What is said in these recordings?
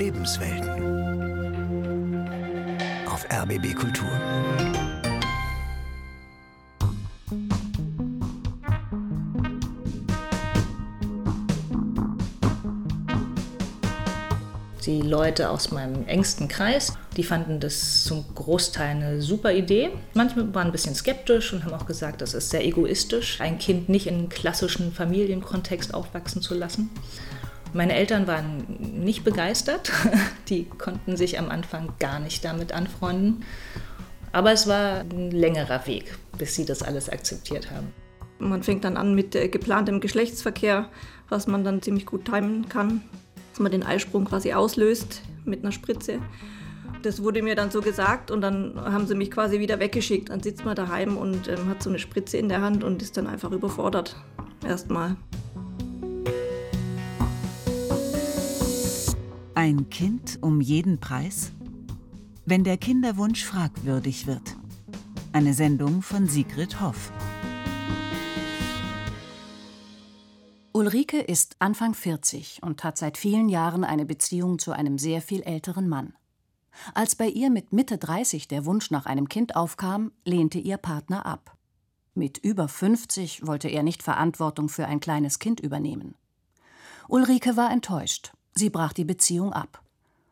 Lebenswelten. Auf RBB Kultur. Die Leute aus meinem engsten Kreis, die fanden das zum Großteil eine super Idee. Manche waren ein bisschen skeptisch und haben auch gesagt, das ist sehr egoistisch, ein Kind nicht in einen klassischen Familienkontext aufwachsen zu lassen. Meine Eltern waren nicht begeistert. Die konnten sich am Anfang gar nicht damit anfreunden. Aber es war ein längerer Weg, bis sie das alles akzeptiert haben. Man fängt dann an mit äh, geplantem Geschlechtsverkehr, was man dann ziemlich gut timen kann dass man den Eisprung quasi auslöst mit einer Spritze. Das wurde mir dann so gesagt und dann haben sie mich quasi wieder weggeschickt. Dann sitzt man daheim und ähm, hat so eine Spritze in der Hand und ist dann einfach überfordert. Erstmal. Ein Kind um jeden Preis? Wenn der Kinderwunsch fragwürdig wird. Eine Sendung von Sigrid Hoff. Ulrike ist Anfang 40 und hat seit vielen Jahren eine Beziehung zu einem sehr viel älteren Mann. Als bei ihr mit Mitte 30 der Wunsch nach einem Kind aufkam, lehnte ihr Partner ab. Mit über 50 wollte er nicht Verantwortung für ein kleines Kind übernehmen. Ulrike war enttäuscht. Sie brach die Beziehung ab.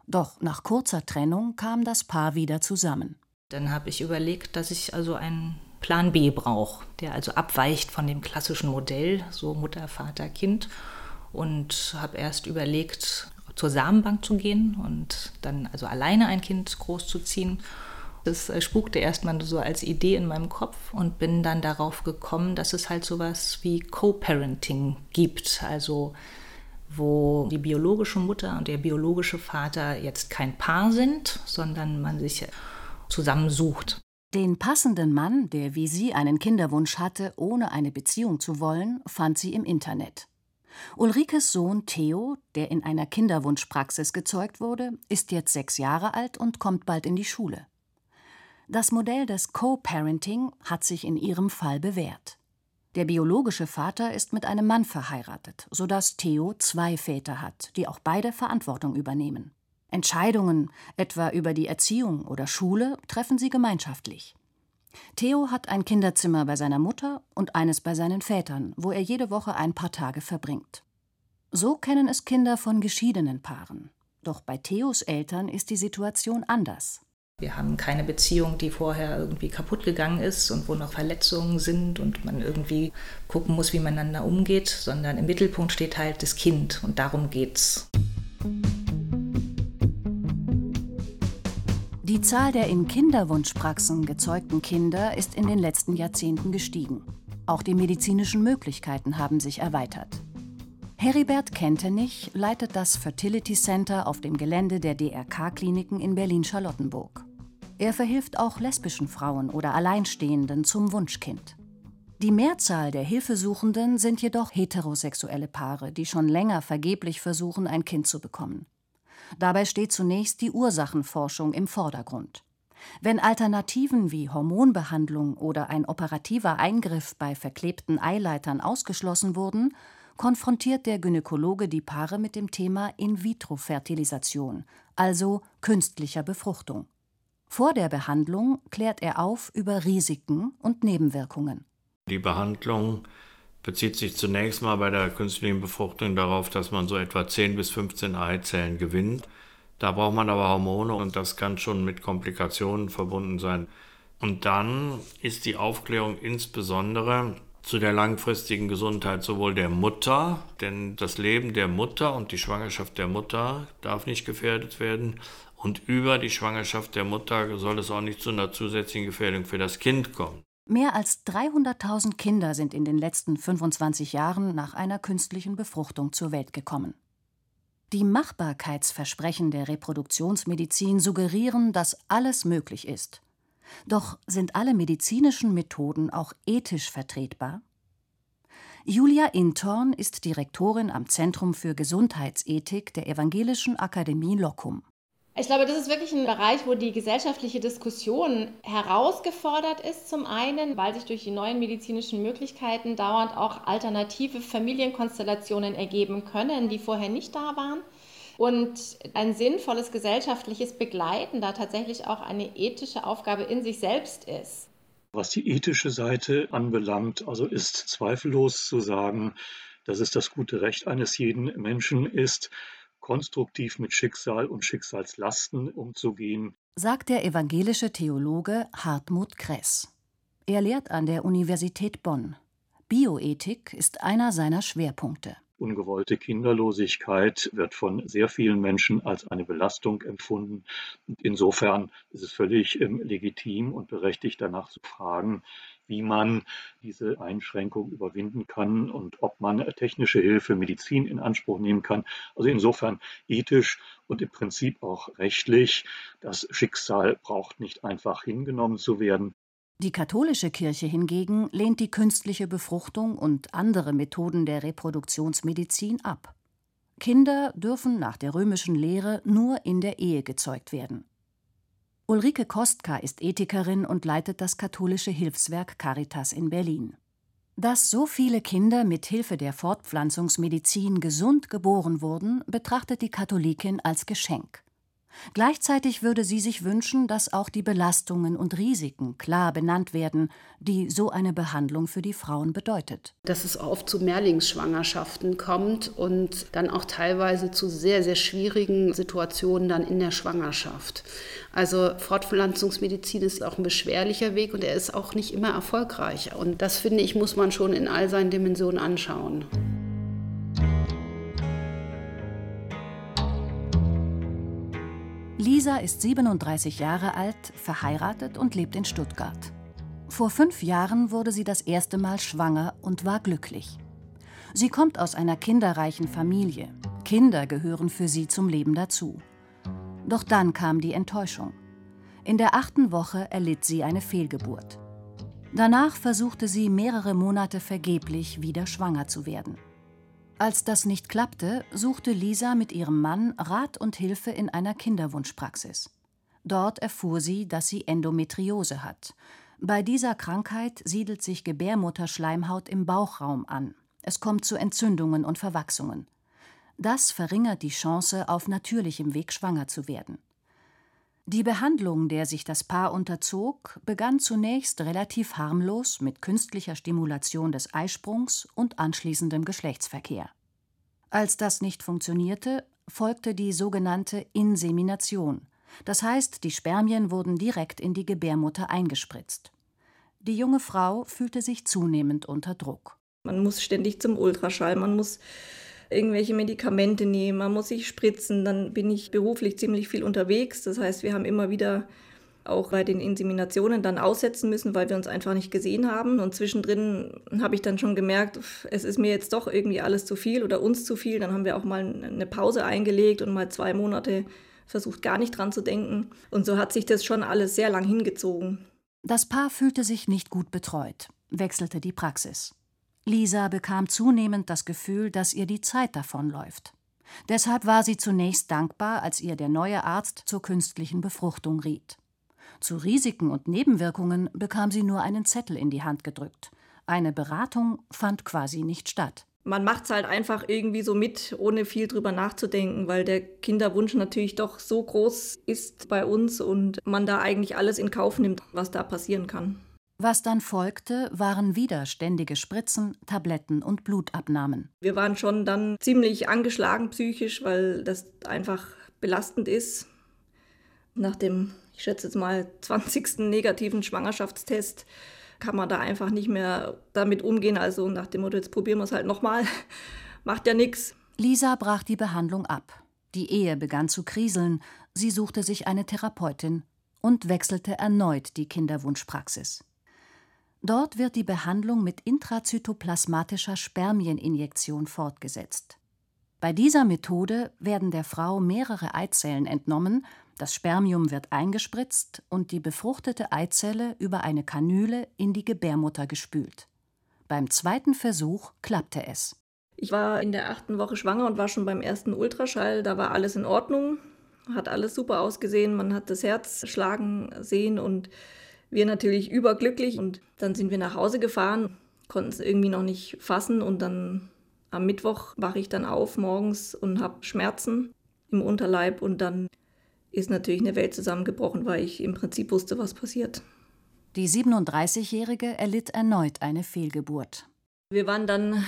Doch nach kurzer Trennung kam das Paar wieder zusammen. Dann habe ich überlegt, dass ich also einen Plan B brauche, der also abweicht von dem klassischen Modell, so Mutter, Vater, Kind. Und habe erst überlegt, zur Samenbank zu gehen und dann also alleine ein Kind großzuziehen. Das äh, spukte erstmal so als Idee in meinem Kopf und bin dann darauf gekommen, dass es halt sowas wie Co-Parenting gibt. Also wo die biologische Mutter und der biologische Vater jetzt kein Paar sind, sondern man sich zusammensucht. Den passenden Mann, der wie sie einen Kinderwunsch hatte, ohne eine Beziehung zu wollen, fand sie im Internet. Ulrikes Sohn Theo, der in einer Kinderwunschpraxis gezeugt wurde, ist jetzt sechs Jahre alt und kommt bald in die Schule. Das Modell des Co-Parenting hat sich in ihrem Fall bewährt. Der biologische Vater ist mit einem Mann verheiratet, sodass Theo zwei Väter hat, die auch beide Verantwortung übernehmen. Entscheidungen, etwa über die Erziehung oder Schule, treffen sie gemeinschaftlich. Theo hat ein Kinderzimmer bei seiner Mutter und eines bei seinen Vätern, wo er jede Woche ein paar Tage verbringt. So kennen es Kinder von geschiedenen Paaren. Doch bei Theos Eltern ist die Situation anders. Wir haben keine Beziehung, die vorher irgendwie kaputt gegangen ist und wo noch Verletzungen sind und man irgendwie gucken muss, wie man miteinander umgeht, sondern im Mittelpunkt steht halt das Kind und darum geht's. Die Zahl der in Kinderwunschpraxen gezeugten Kinder ist in den letzten Jahrzehnten gestiegen. Auch die medizinischen Möglichkeiten haben sich erweitert. Heribert Kentenich leitet das Fertility Center auf dem Gelände der DRK-Kliniken in Berlin-Charlottenburg. Er verhilft auch lesbischen Frauen oder Alleinstehenden zum Wunschkind. Die Mehrzahl der Hilfesuchenden sind jedoch heterosexuelle Paare, die schon länger vergeblich versuchen, ein Kind zu bekommen. Dabei steht zunächst die Ursachenforschung im Vordergrund. Wenn Alternativen wie Hormonbehandlung oder ein operativer Eingriff bei verklebten Eileitern ausgeschlossen wurden, konfrontiert der Gynäkologe die Paare mit dem Thema In-vitro-Fertilisation, also künstlicher Befruchtung. Vor der Behandlung klärt er auf über Risiken und Nebenwirkungen. Die Behandlung bezieht sich zunächst mal bei der künstlichen Befruchtung darauf, dass man so etwa 10 bis 15 Eizellen gewinnt. Da braucht man aber Hormone und das kann schon mit Komplikationen verbunden sein. Und dann ist die Aufklärung insbesondere zu der langfristigen Gesundheit sowohl der Mutter, denn das Leben der Mutter und die Schwangerschaft der Mutter darf nicht gefährdet werden. Und über die Schwangerschaft der Mutter soll es auch nicht zu einer zusätzlichen Gefährdung für das Kind kommen. Mehr als 300.000 Kinder sind in den letzten 25 Jahren nach einer künstlichen Befruchtung zur Welt gekommen. Die Machbarkeitsversprechen der Reproduktionsmedizin suggerieren, dass alles möglich ist. Doch sind alle medizinischen Methoden auch ethisch vertretbar? Julia Intorn ist Direktorin am Zentrum für Gesundheitsethik der Evangelischen Akademie Locum. Ich glaube, das ist wirklich ein Bereich, wo die gesellschaftliche Diskussion herausgefordert ist. Zum einen, weil sich durch die neuen medizinischen Möglichkeiten dauernd auch alternative Familienkonstellationen ergeben können, die vorher nicht da waren. und ein sinnvolles gesellschaftliches Begleiten da tatsächlich auch eine ethische Aufgabe in sich selbst ist. Was die ethische Seite anbelangt, also ist zweifellos zu sagen, dass es das gute Recht eines jeden Menschen ist, konstruktiv mit Schicksal und Schicksalslasten umzugehen, sagt der evangelische Theologe Hartmut Kress. Er lehrt an der Universität Bonn. Bioethik ist einer seiner Schwerpunkte. Ungewollte Kinderlosigkeit wird von sehr vielen Menschen als eine Belastung empfunden. Und insofern ist es völlig ähm, legitim und berechtigt, danach zu fragen, wie man diese Einschränkung überwinden kann und ob man technische Hilfe, Medizin in Anspruch nehmen kann. Also insofern ethisch und im Prinzip auch rechtlich. Das Schicksal braucht nicht einfach hingenommen zu werden. Die katholische Kirche hingegen lehnt die künstliche Befruchtung und andere Methoden der Reproduktionsmedizin ab. Kinder dürfen nach der römischen Lehre nur in der Ehe gezeugt werden. Ulrike Kostka ist Ethikerin und leitet das katholische Hilfswerk Caritas in Berlin. Dass so viele Kinder mit Hilfe der Fortpflanzungsmedizin gesund geboren wurden, betrachtet die Katholikin als Geschenk. Gleichzeitig würde sie sich wünschen, dass auch die Belastungen und Risiken klar benannt werden, die so eine Behandlung für die Frauen bedeutet. Dass es oft zu Mehrlingsschwangerschaften kommt und dann auch teilweise zu sehr, sehr schwierigen Situationen dann in der Schwangerschaft. Also Fortpflanzungsmedizin ist auch ein beschwerlicher Weg und er ist auch nicht immer erfolgreich. Und das finde ich, muss man schon in all seinen Dimensionen anschauen. Lisa ist 37 Jahre alt, verheiratet und lebt in Stuttgart. Vor fünf Jahren wurde sie das erste Mal schwanger und war glücklich. Sie kommt aus einer kinderreichen Familie. Kinder gehören für sie zum Leben dazu. Doch dann kam die Enttäuschung. In der achten Woche erlitt sie eine Fehlgeburt. Danach versuchte sie mehrere Monate vergeblich wieder schwanger zu werden. Als das nicht klappte, suchte Lisa mit ihrem Mann Rat und Hilfe in einer Kinderwunschpraxis. Dort erfuhr sie, dass sie Endometriose hat. Bei dieser Krankheit siedelt sich Gebärmutterschleimhaut im Bauchraum an. Es kommt zu Entzündungen und Verwachsungen. Das verringert die Chance, auf natürlichem Weg schwanger zu werden. Die Behandlung, der sich das Paar unterzog, begann zunächst relativ harmlos mit künstlicher Stimulation des Eisprungs und anschließendem Geschlechtsverkehr. Als das nicht funktionierte, folgte die sogenannte Insemination. Das heißt, die Spermien wurden direkt in die Gebärmutter eingespritzt. Die junge Frau fühlte sich zunehmend unter Druck. Man muss ständig zum Ultraschall, man muss irgendwelche Medikamente nehmen, man muss sich spritzen. Dann bin ich beruflich ziemlich viel unterwegs. Das heißt, wir haben immer wieder auch bei den Inseminationen dann aussetzen müssen, weil wir uns einfach nicht gesehen haben. Und zwischendrin habe ich dann schon gemerkt, es ist mir jetzt doch irgendwie alles zu viel oder uns zu viel. Dann haben wir auch mal eine Pause eingelegt und mal zwei Monate versucht, gar nicht dran zu denken. Und so hat sich das schon alles sehr lang hingezogen. Das Paar fühlte sich nicht gut betreut, wechselte die Praxis. Lisa bekam zunehmend das Gefühl, dass ihr die Zeit davonläuft. Deshalb war sie zunächst dankbar, als ihr der neue Arzt zur künstlichen Befruchtung riet. Zu Risiken und Nebenwirkungen bekam sie nur einen Zettel in die Hand gedrückt. Eine Beratung fand quasi nicht statt. Man macht es halt einfach irgendwie so mit, ohne viel drüber nachzudenken, weil der Kinderwunsch natürlich doch so groß ist bei uns und man da eigentlich alles in Kauf nimmt, was da passieren kann. Was dann folgte, waren wieder ständige Spritzen, Tabletten und Blutabnahmen. Wir waren schon dann ziemlich angeschlagen psychisch, weil das einfach belastend ist. Nach dem, ich schätze jetzt mal, 20. negativen Schwangerschaftstest kann man da einfach nicht mehr damit umgehen. Also nach dem Motto, jetzt probieren wir es halt nochmal. Macht ja nichts. Lisa brach die Behandlung ab. Die Ehe begann zu kriseln. Sie suchte sich eine Therapeutin und wechselte erneut die Kinderwunschpraxis. Dort wird die Behandlung mit intrazytoplasmatischer Spermieninjektion fortgesetzt. Bei dieser Methode werden der Frau mehrere Eizellen entnommen, das Spermium wird eingespritzt und die befruchtete Eizelle über eine Kanüle in die Gebärmutter gespült. Beim zweiten Versuch klappte es. Ich war in der achten Woche schwanger und war schon beim ersten Ultraschall. Da war alles in Ordnung, hat alles super ausgesehen. Man hat das Herz schlagen sehen und wir natürlich überglücklich und dann sind wir nach Hause gefahren, konnten es irgendwie noch nicht fassen und dann am Mittwoch wache ich dann auf morgens und habe Schmerzen im Unterleib und dann ist natürlich eine Welt zusammengebrochen, weil ich im Prinzip wusste, was passiert. Die 37-Jährige erlitt erneut eine Fehlgeburt. Wir waren dann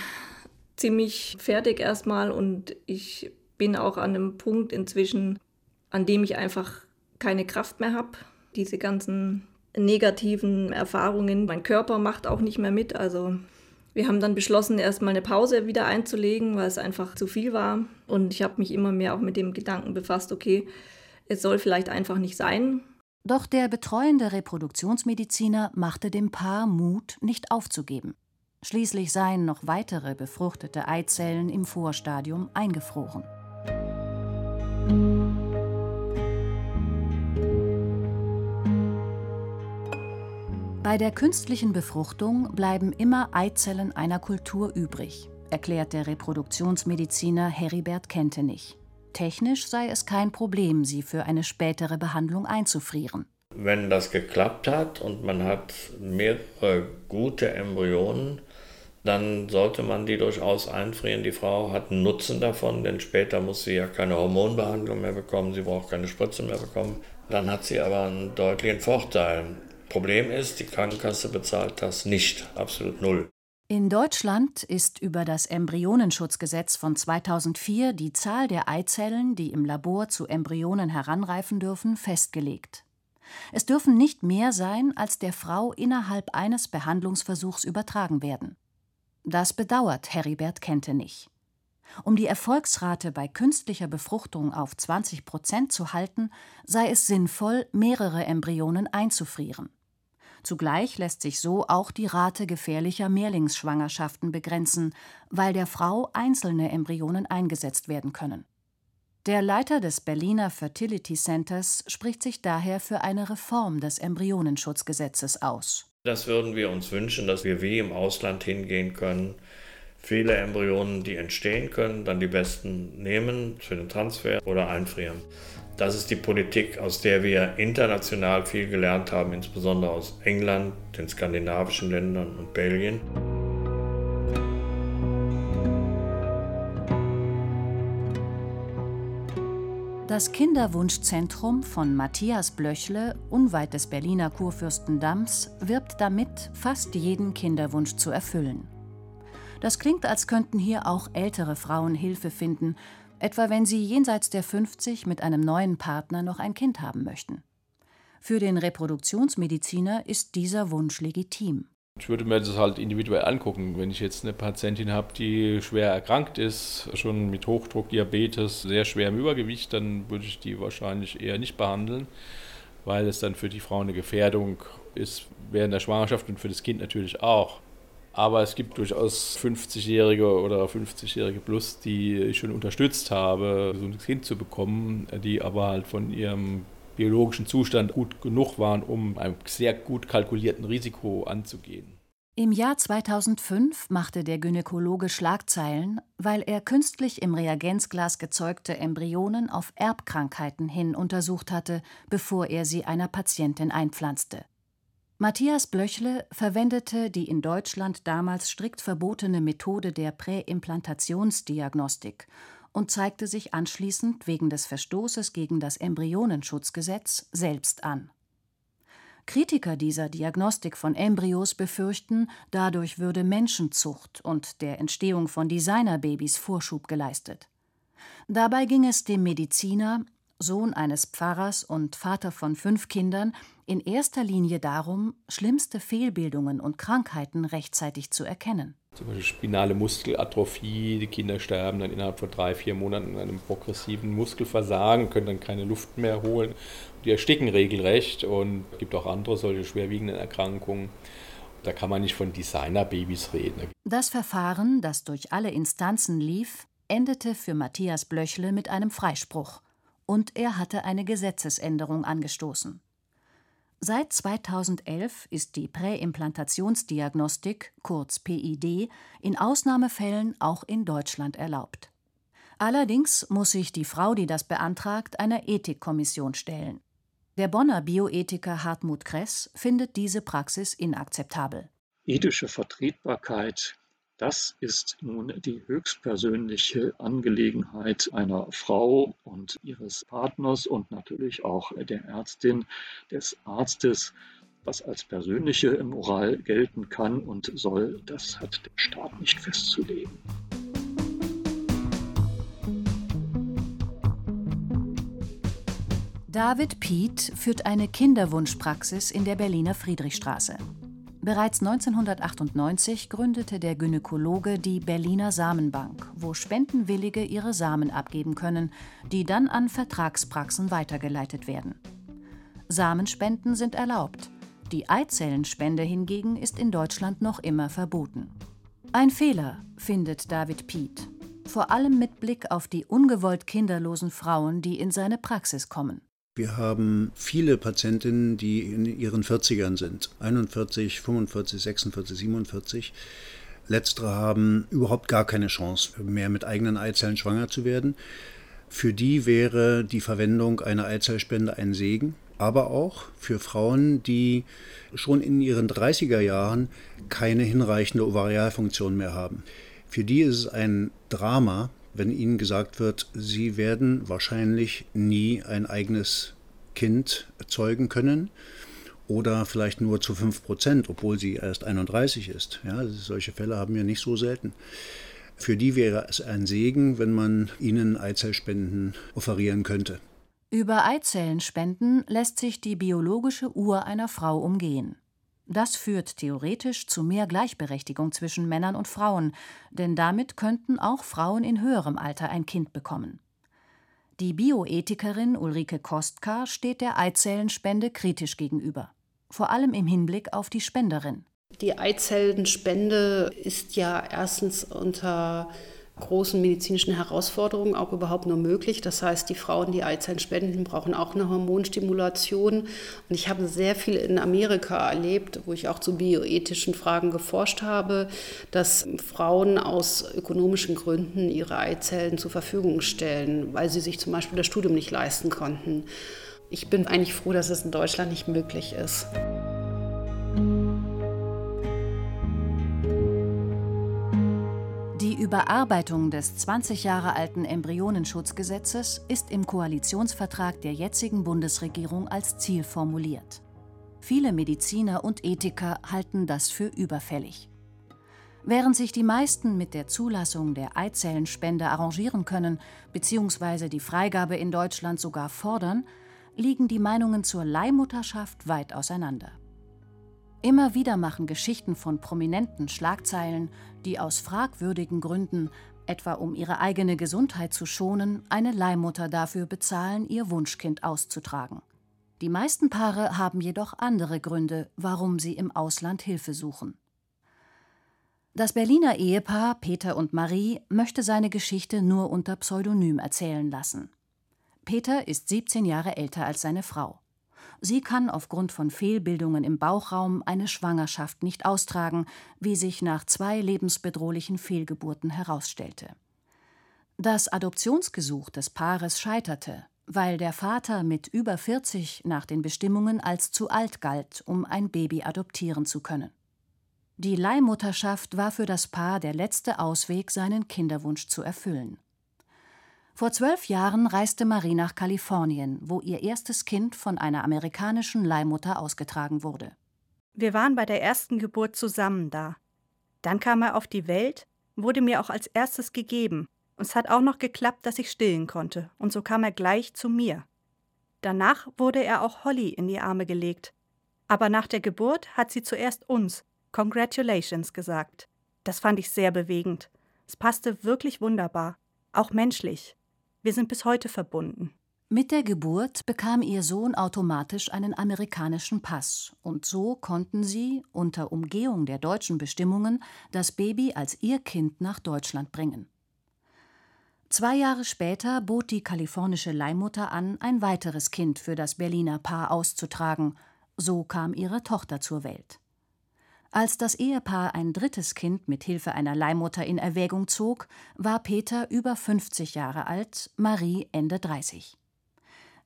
ziemlich fertig erstmal und ich bin auch an einem Punkt inzwischen, an dem ich einfach keine Kraft mehr habe. Diese ganzen negativen Erfahrungen, mein Körper macht auch nicht mehr mit. Also wir haben dann beschlossen, erstmal eine Pause wieder einzulegen, weil es einfach zu viel war. Und ich habe mich immer mehr auch mit dem Gedanken befasst, okay, es soll vielleicht einfach nicht sein. Doch der betreuende Reproduktionsmediziner machte dem Paar Mut, nicht aufzugeben. Schließlich seien noch weitere befruchtete Eizellen im Vorstadium eingefroren. Bei der künstlichen Befruchtung bleiben immer Eizellen einer Kultur übrig, erklärt der Reproduktionsmediziner Heribert Kentenich. Technisch sei es kein Problem, sie für eine spätere Behandlung einzufrieren. Wenn das geklappt hat und man hat mehrere gute Embryonen, dann sollte man die durchaus einfrieren. Die Frau hat einen Nutzen davon, denn später muss sie ja keine Hormonbehandlung mehr bekommen, sie braucht keine Spritze mehr bekommen. Dann hat sie aber einen deutlichen Vorteil. Problem ist, die Krankenkasse bezahlt das nicht, absolut null. In Deutschland ist über das Embryonenschutzgesetz von 2004 die Zahl der Eizellen, die im Labor zu Embryonen heranreifen dürfen, festgelegt. Es dürfen nicht mehr sein, als der Frau innerhalb eines Behandlungsversuchs übertragen werden. Das bedauert Heribert Kentenich. Um die Erfolgsrate bei künstlicher Befruchtung auf 20 Prozent zu halten, sei es sinnvoll, mehrere Embryonen einzufrieren. Zugleich lässt sich so auch die Rate gefährlicher Mehrlingsschwangerschaften begrenzen, weil der Frau einzelne Embryonen eingesetzt werden können. Der Leiter des Berliner Fertility Centers spricht sich daher für eine Reform des Embryonenschutzgesetzes aus. Das würden wir uns wünschen, dass wir wie im Ausland hingehen können, viele Embryonen, die entstehen können, dann die besten nehmen für den Transfer oder einfrieren. Das ist die Politik, aus der wir international viel gelernt haben, insbesondere aus England, den skandinavischen Ländern und Belgien. Das Kinderwunschzentrum von Matthias Blöchle, unweit des Berliner Kurfürstendamms, wirbt damit, fast jeden Kinderwunsch zu erfüllen. Das klingt, als könnten hier auch ältere Frauen Hilfe finden, etwa wenn sie jenseits der 50 mit einem neuen Partner noch ein Kind haben möchten. Für den Reproduktionsmediziner ist dieser Wunsch legitim. Ich würde mir das halt individuell angucken. Wenn ich jetzt eine Patientin habe, die schwer erkrankt ist, schon mit Hochdruck, Diabetes, sehr schwerem Übergewicht, dann würde ich die wahrscheinlich eher nicht behandeln, weil es dann für die Frau eine Gefährdung ist während der Schwangerschaft und für das Kind natürlich auch. Aber es gibt durchaus 50-Jährige oder 50-Jährige plus, die ich schon unterstützt habe, so ein Kind zu bekommen, die aber halt von ihrem biologischen Zustand gut genug waren, um einem sehr gut kalkulierten Risiko anzugehen. Im Jahr 2005 machte der Gynäkologe Schlagzeilen, weil er künstlich im Reagenzglas gezeugte Embryonen auf Erbkrankheiten hin untersucht hatte, bevor er sie einer Patientin einpflanzte. Matthias Blöchle verwendete die in Deutschland damals strikt verbotene Methode der Präimplantationsdiagnostik und zeigte sich anschließend wegen des Verstoßes gegen das Embryonenschutzgesetz selbst an. Kritiker dieser Diagnostik von Embryos befürchten, dadurch würde Menschenzucht und der Entstehung von Designerbabys Vorschub geleistet. Dabei ging es dem Mediziner, Sohn eines Pfarrers und Vater von fünf Kindern, in erster Linie darum, schlimmste Fehlbildungen und Krankheiten rechtzeitig zu erkennen. Zum Beispiel spinale Muskelatrophie, die Kinder sterben dann innerhalb von drei, vier Monaten an einem progressiven Muskelversagen, können dann keine Luft mehr holen. Die ersticken regelrecht und es gibt auch andere solche schwerwiegenden Erkrankungen. Da kann man nicht von Designerbabys reden. Das Verfahren, das durch alle Instanzen lief, endete für Matthias Blöchle mit einem Freispruch. Und er hatte eine Gesetzesänderung angestoßen. Seit 2011 ist die Präimplantationsdiagnostik, kurz PID, in Ausnahmefällen auch in Deutschland erlaubt. Allerdings muss sich die Frau, die das beantragt, einer Ethikkommission stellen. Der Bonner Bioethiker Hartmut Kress findet diese Praxis inakzeptabel. Ethische Vertretbarkeit Das ist nun die höchstpersönliche Angelegenheit einer Frau und ihres Partners und natürlich auch der Ärztin, des Arztes. Was als persönliche Moral gelten kann und soll, das hat der Staat nicht festzulegen. David Piet führt eine Kinderwunschpraxis in der Berliner Friedrichstraße. Bereits 1998 gründete der Gynäkologe die Berliner Samenbank, wo Spendenwillige ihre Samen abgeben können, die dann an Vertragspraxen weitergeleitet werden. Samenspenden sind erlaubt. Die Eizellenspende hingegen ist in Deutschland noch immer verboten. Ein Fehler, findet David Piet, vor allem mit Blick auf die ungewollt kinderlosen Frauen, die in seine Praxis kommen. Wir haben viele Patientinnen, die in ihren 40ern sind. 41, 45, 46, 47. Letztere haben überhaupt gar keine Chance mehr mit eigenen Eizellen schwanger zu werden. Für die wäre die Verwendung einer Eizellspende ein Segen, aber auch für Frauen, die schon in ihren 30er Jahren keine hinreichende Ovarialfunktion mehr haben. Für die ist es ein Drama, wenn ihnen gesagt wird, sie werden wahrscheinlich nie ein eigenes Kind zeugen können oder vielleicht nur zu 5 Prozent, obwohl sie erst 31 ist. Ja, solche Fälle haben wir nicht so selten. Für die wäre es ein Segen, wenn man ihnen Eizellspenden offerieren könnte. Über Eizellenspenden lässt sich die biologische Uhr einer Frau umgehen. Das führt theoretisch zu mehr Gleichberechtigung zwischen Männern und Frauen, denn damit könnten auch Frauen in höherem Alter ein Kind bekommen. Die Bioethikerin Ulrike Kostka steht der Eizellenspende kritisch gegenüber, vor allem im Hinblick auf die Spenderin. Die Eizellenspende ist ja erstens unter großen medizinischen Herausforderungen auch überhaupt nur möglich. Das heißt, die Frauen, die Eizellen spenden, brauchen auch eine Hormonstimulation. Und ich habe sehr viel in Amerika erlebt, wo ich auch zu bioethischen Fragen geforscht habe, dass Frauen aus ökonomischen Gründen ihre Eizellen zur Verfügung stellen, weil sie sich zum Beispiel das Studium nicht leisten konnten. Ich bin eigentlich froh, dass es in Deutschland nicht möglich ist. Überarbeitung des 20 Jahre alten Embryonenschutzgesetzes ist im Koalitionsvertrag der jetzigen Bundesregierung als Ziel formuliert. Viele Mediziner und Ethiker halten das für überfällig. Während sich die meisten mit der Zulassung der Eizellenspende arrangieren können bzw. die Freigabe in Deutschland sogar fordern, liegen die Meinungen zur Leihmutterschaft weit auseinander. Immer wieder machen Geschichten von Prominenten Schlagzeilen, die aus fragwürdigen Gründen, etwa um ihre eigene Gesundheit zu schonen, eine Leihmutter dafür bezahlen, ihr Wunschkind auszutragen. Die meisten Paare haben jedoch andere Gründe, warum sie im Ausland Hilfe suchen. Das Berliner Ehepaar Peter und Marie möchte seine Geschichte nur unter Pseudonym erzählen lassen. Peter ist 17 Jahre älter als seine Frau. Sie kann aufgrund von Fehlbildungen im Bauchraum eine Schwangerschaft nicht austragen, wie sich nach zwei lebensbedrohlichen Fehlgeburten herausstellte. Das Adoptionsgesuch des Paares scheiterte, weil der Vater mit über 40 nach den Bestimmungen als zu alt galt, um ein Baby adoptieren zu können. Die Leihmutterschaft war für das Paar der letzte Ausweg, seinen Kinderwunsch zu erfüllen. Vor zwölf Jahren reiste Marie nach Kalifornien, wo ihr erstes Kind von einer amerikanischen Leihmutter ausgetragen wurde. Wir waren bei der ersten Geburt zusammen da. Dann kam er auf die Welt, wurde mir auch als erstes gegeben. Und es hat auch noch geklappt, dass ich stillen konnte. Und so kam er gleich zu mir. Danach wurde er auch Holly in die Arme gelegt. Aber nach der Geburt hat sie zuerst uns Congratulations gesagt. Das fand ich sehr bewegend. Es passte wirklich wunderbar, auch menschlich. Wir sind bis heute verbunden. Mit der Geburt bekam ihr Sohn automatisch einen amerikanischen Pass, und so konnten sie, unter Umgehung der deutschen Bestimmungen, das Baby als ihr Kind nach Deutschland bringen. Zwei Jahre später bot die kalifornische Leihmutter an, ein weiteres Kind für das Berliner Paar auszutragen. So kam ihre Tochter zur Welt. Als das Ehepaar ein drittes Kind mit Hilfe einer Leihmutter in Erwägung zog, war Peter über 50 Jahre alt, Marie Ende 30.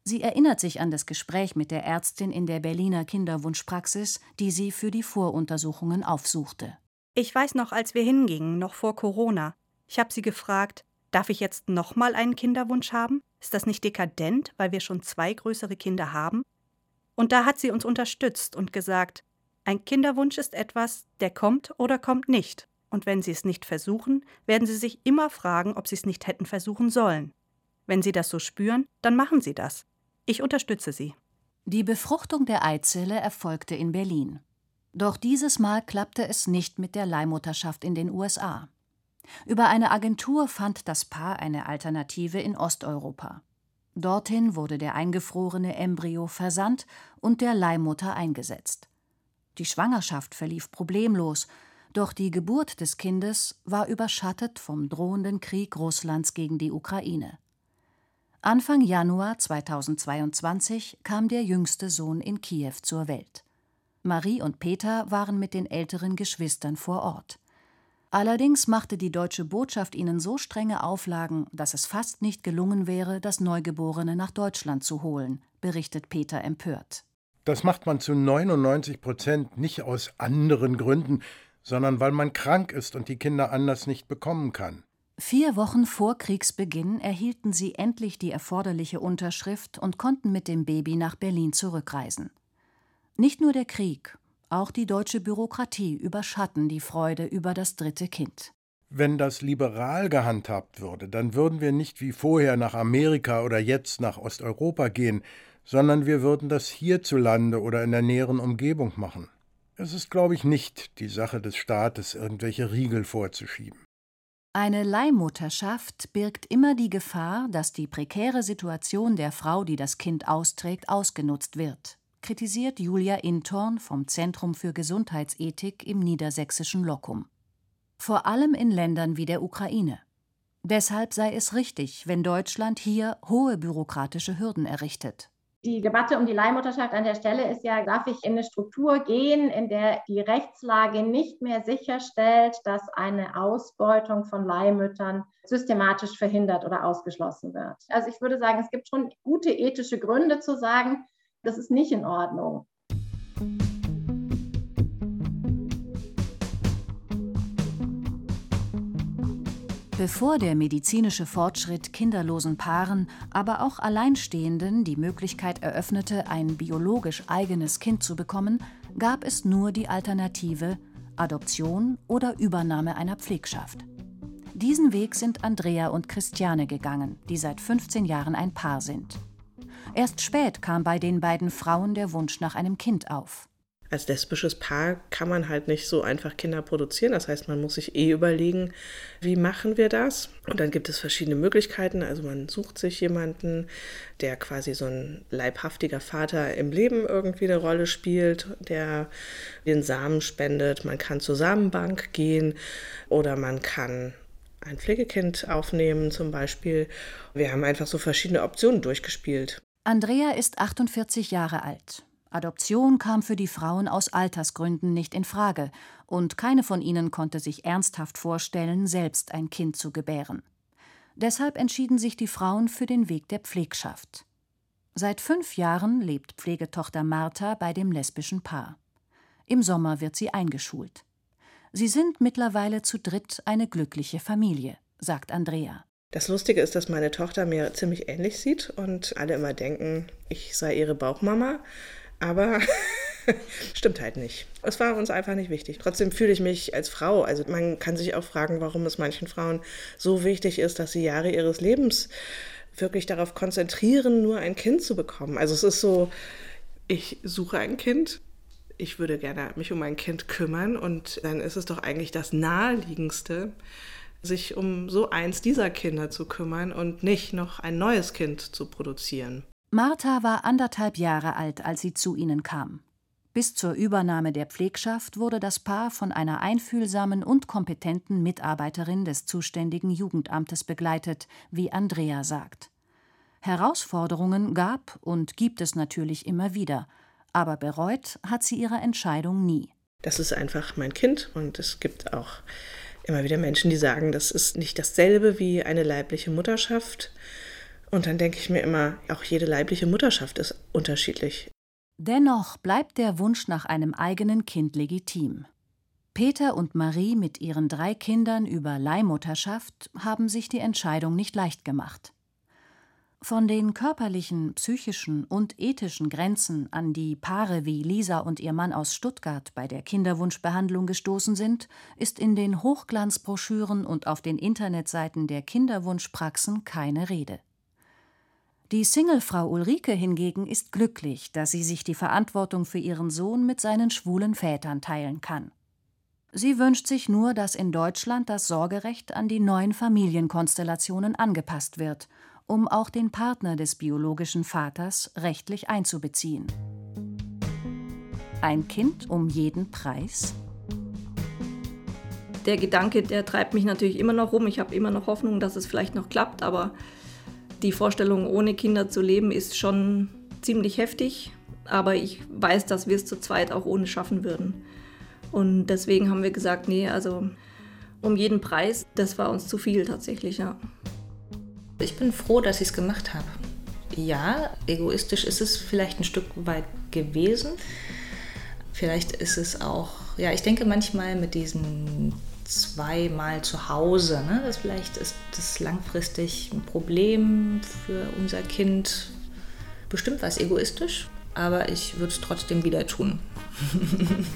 Sie erinnert sich an das Gespräch mit der Ärztin in der Berliner Kinderwunschpraxis, die sie für die Voruntersuchungen aufsuchte. Ich weiß noch, als wir hingingen, noch vor Corona, ich habe sie gefragt, darf ich jetzt nochmal einen Kinderwunsch haben? Ist das nicht dekadent, weil wir schon zwei größere Kinder haben? Und da hat sie uns unterstützt und gesagt, ein Kinderwunsch ist etwas, der kommt oder kommt nicht. Und wenn Sie es nicht versuchen, werden Sie sich immer fragen, ob Sie es nicht hätten versuchen sollen. Wenn Sie das so spüren, dann machen Sie das. Ich unterstütze Sie. Die Befruchtung der Eizelle erfolgte in Berlin. Doch dieses Mal klappte es nicht mit der Leihmutterschaft in den USA. Über eine Agentur fand das Paar eine Alternative in Osteuropa. Dorthin wurde der eingefrorene Embryo versandt und der Leihmutter eingesetzt. Die Schwangerschaft verlief problemlos, doch die Geburt des Kindes war überschattet vom drohenden Krieg Russlands gegen die Ukraine. Anfang Januar 2022 kam der jüngste Sohn in Kiew zur Welt. Marie und Peter waren mit den älteren Geschwistern vor Ort. Allerdings machte die deutsche Botschaft ihnen so strenge Auflagen, dass es fast nicht gelungen wäre, das Neugeborene nach Deutschland zu holen, berichtet Peter empört. Das macht man zu 99 Prozent nicht aus anderen Gründen, sondern weil man krank ist und die Kinder anders nicht bekommen kann. Vier Wochen vor Kriegsbeginn erhielten sie endlich die erforderliche Unterschrift und konnten mit dem Baby nach Berlin zurückreisen. Nicht nur der Krieg, auch die deutsche Bürokratie überschatten die Freude über das dritte Kind. Wenn das liberal gehandhabt würde, dann würden wir nicht wie vorher nach Amerika oder jetzt nach Osteuropa gehen, sondern wir würden das hierzulande oder in der näheren Umgebung machen. Es ist, glaube ich, nicht die Sache des Staates, irgendwelche Riegel vorzuschieben. Eine Leihmutterschaft birgt immer die Gefahr, dass die prekäre Situation der Frau, die das Kind austrägt, ausgenutzt wird, kritisiert Julia Intorn vom Zentrum für Gesundheitsethik im niedersächsischen Lockum. Vor allem in Ländern wie der Ukraine. Deshalb sei es richtig, wenn Deutschland hier hohe bürokratische Hürden errichtet. Die Debatte um die Leihmutterschaft an der Stelle ist ja, darf ich in eine Struktur gehen, in der die Rechtslage nicht mehr sicherstellt, dass eine Ausbeutung von Leihmüttern systematisch verhindert oder ausgeschlossen wird. Also ich würde sagen, es gibt schon gute ethische Gründe zu sagen, das ist nicht in Ordnung. Bevor der medizinische Fortschritt kinderlosen Paaren, aber auch Alleinstehenden die Möglichkeit eröffnete, ein biologisch eigenes Kind zu bekommen, gab es nur die Alternative Adoption oder Übernahme einer Pflegschaft. Diesen Weg sind Andrea und Christiane gegangen, die seit 15 Jahren ein Paar sind. Erst spät kam bei den beiden Frauen der Wunsch nach einem Kind auf als lesbisches Paar kann man halt nicht so einfach Kinder produzieren. Das heißt, man muss sich eh überlegen, wie machen wir das? Und dann gibt es verschiedene Möglichkeiten. Also man sucht sich jemanden, der quasi so ein leibhaftiger Vater im Leben irgendwie eine Rolle spielt, der den Samen spendet. Man kann zur Samenbank gehen oder man kann ein Pflegekind aufnehmen zum Beispiel. Wir haben einfach so verschiedene Optionen durchgespielt. Andrea ist 48 Jahre alt. Adoption kam für die Frauen aus Altersgründen nicht in Frage, und keine von ihnen konnte sich ernsthaft vorstellen, selbst ein Kind zu gebären. Deshalb entschieden sich die Frauen für den Weg der Pflegschaft. Seit fünf Jahren lebt Pflegetochter Martha bei dem lesbischen Paar. Im Sommer wird sie eingeschult. Sie sind mittlerweile zu dritt eine glückliche Familie, sagt Andrea. Das Lustige ist, dass meine Tochter mir ziemlich ähnlich sieht und alle immer denken, ich sei ihre Bauchmama. Aber stimmt halt nicht. Es war uns einfach nicht wichtig. Trotzdem fühle ich mich als Frau. Also man kann sich auch fragen, warum es manchen Frauen so wichtig ist, dass sie Jahre ihres Lebens wirklich darauf konzentrieren, nur ein Kind zu bekommen. Also es ist so, ich suche ein Kind, ich würde gerne mich um ein Kind kümmern und dann ist es doch eigentlich das Naheliegendste, sich um so eins dieser Kinder zu kümmern und nicht noch ein neues Kind zu produzieren. Martha war anderthalb Jahre alt, als sie zu ihnen kam. Bis zur Übernahme der Pflegschaft wurde das Paar von einer einfühlsamen und kompetenten Mitarbeiterin des zuständigen Jugendamtes begleitet, wie Andrea sagt. Herausforderungen gab und gibt es natürlich immer wieder, aber bereut hat sie ihre Entscheidung nie. Das ist einfach mein Kind und es gibt auch immer wieder Menschen, die sagen, das ist nicht dasselbe wie eine leibliche Mutterschaft. Und dann denke ich mir immer, auch jede leibliche Mutterschaft ist unterschiedlich. Dennoch bleibt der Wunsch nach einem eigenen Kind legitim. Peter und Marie mit ihren drei Kindern über Leihmutterschaft haben sich die Entscheidung nicht leicht gemacht. Von den körperlichen, psychischen und ethischen Grenzen, an die Paare wie Lisa und ihr Mann aus Stuttgart bei der Kinderwunschbehandlung gestoßen sind, ist in den Hochglanzbroschüren und auf den Internetseiten der Kinderwunschpraxen keine Rede. Die Singlefrau Ulrike hingegen ist glücklich, dass sie sich die Verantwortung für ihren Sohn mit seinen schwulen Vätern teilen kann. Sie wünscht sich nur, dass in Deutschland das Sorgerecht an die neuen Familienkonstellationen angepasst wird um auch den Partner des biologischen Vaters rechtlich einzubeziehen. Ein Kind um jeden Preis? Der Gedanke, der treibt mich natürlich immer noch rum. Ich habe immer noch Hoffnung, dass es vielleicht noch klappt, aber die Vorstellung, ohne Kinder zu leben, ist schon ziemlich heftig. Aber ich weiß, dass wir es zu zweit auch ohne schaffen würden. Und deswegen haben wir gesagt, nee, also um jeden Preis, das war uns zu viel tatsächlich, ja. Ich bin froh, dass ich es gemacht habe. Ja, egoistisch ist es vielleicht ein Stück weit gewesen. Vielleicht ist es auch, ja, ich denke manchmal mit diesen zweimal zu Hause, ne, das vielleicht ist das langfristig ein Problem für unser Kind. Bestimmt war es egoistisch, aber ich würde es trotzdem wieder tun.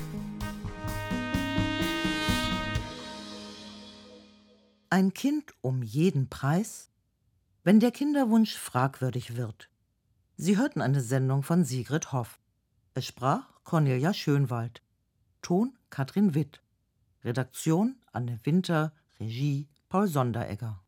Ein Kind um jeden Preis? wenn der Kinderwunsch fragwürdig wird. Sie hörten eine Sendung von Sigrid Hoff. Es sprach Cornelia Schönwald. Ton Katrin Witt. Redaktion Anne Winter. Regie Paul Sonderegger.